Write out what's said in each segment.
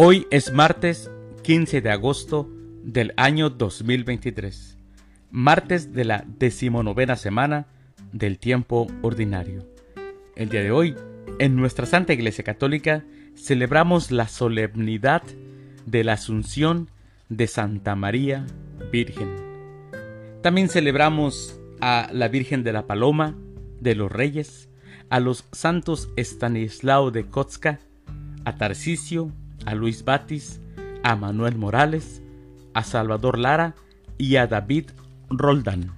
Hoy es martes 15 de agosto del año 2023, martes de la decimonovena semana del tiempo ordinario. El día de hoy, en nuestra Santa Iglesia Católica, celebramos la solemnidad de la Asunción de Santa María Virgen. También celebramos a la Virgen de la Paloma, de los Reyes, a los santos Estanislao de Kotska, a Tarcisio, a Luis Batis, a Manuel Morales, a Salvador Lara y a David Roldán.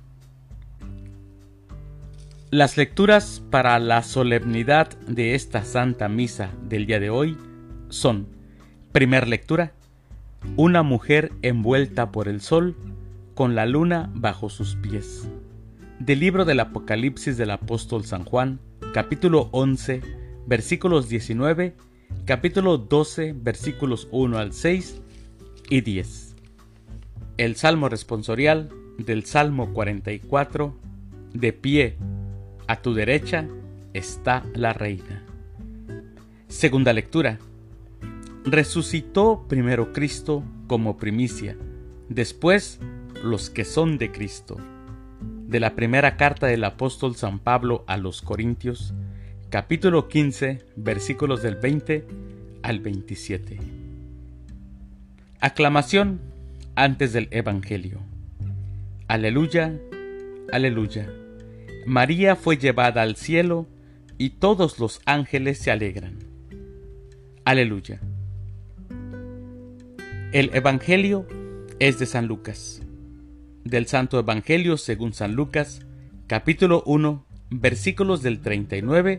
Las lecturas para la solemnidad de esta Santa Misa del día de hoy son, primer lectura, una mujer envuelta por el sol con la luna bajo sus pies. Del libro del Apocalipsis del apóstol San Juan, capítulo 11, versículos 19, capítulo 12, versículos 1 al 6 y 10. El Salmo responsorial del Salmo 44, de pie, a tu derecha está la reina. Segunda lectura. Resucitó primero Cristo como primicia, después los que son de Cristo. De la primera carta del apóstol San Pablo a los Corintios, capítulo 15, versículos del 20 al 27. Aclamación antes del Evangelio. Aleluya, aleluya. María fue llevada al cielo y todos los ángeles se alegran. Aleluya. El Evangelio es de San Lucas. Del Santo Evangelio según San Lucas, capítulo 1, versículos del 39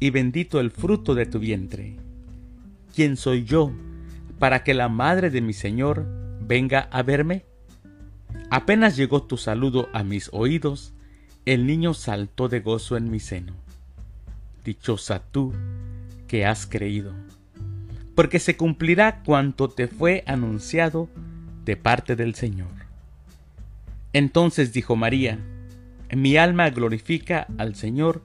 y bendito el fruto de tu vientre. ¿Quién soy yo para que la madre de mi Señor venga a verme? Apenas llegó tu saludo a mis oídos, el niño saltó de gozo en mi seno. Dichosa tú que has creído porque se cumplirá cuanto te fue anunciado de parte del Señor. Entonces dijo María, mi alma glorifica al Señor,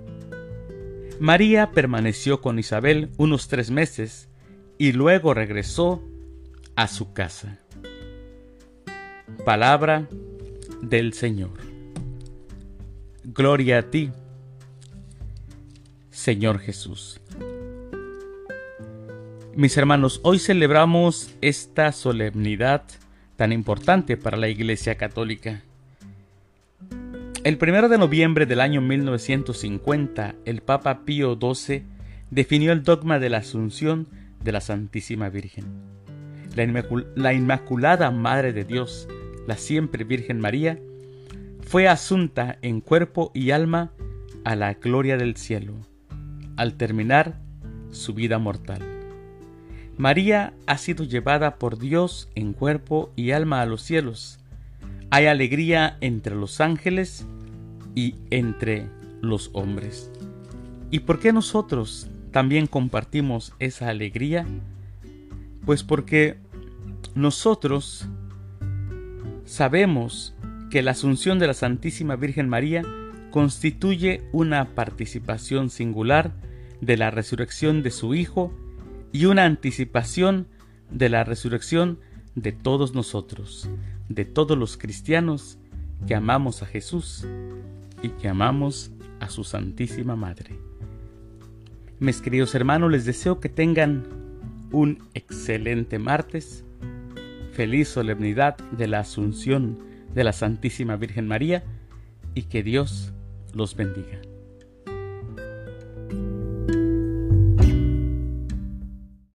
María permaneció con Isabel unos tres meses y luego regresó a su casa. Palabra del Señor. Gloria a ti, Señor Jesús. Mis hermanos, hoy celebramos esta solemnidad tan importante para la Iglesia Católica. El primero de noviembre del año 1950, el Papa Pío XII definió el dogma de la Asunción de la Santísima Virgen. La, la Inmaculada Madre de Dios, la siempre Virgen María, fue asunta en cuerpo y alma a la gloria del cielo, al terminar su vida mortal. María ha sido llevada por Dios en cuerpo y alma a los cielos. Hay alegría entre los ángeles y entre los hombres. ¿Y por qué nosotros también compartimos esa alegría? Pues porque nosotros sabemos que la asunción de la Santísima Virgen María constituye una participación singular de la resurrección de su Hijo y una anticipación de la resurrección de todos nosotros, de todos los cristianos que amamos a Jesús y que amamos a su Santísima Madre. Mis queridos hermanos, les deseo que tengan un excelente martes, feliz solemnidad de la Asunción de la Santísima Virgen María y que Dios los bendiga.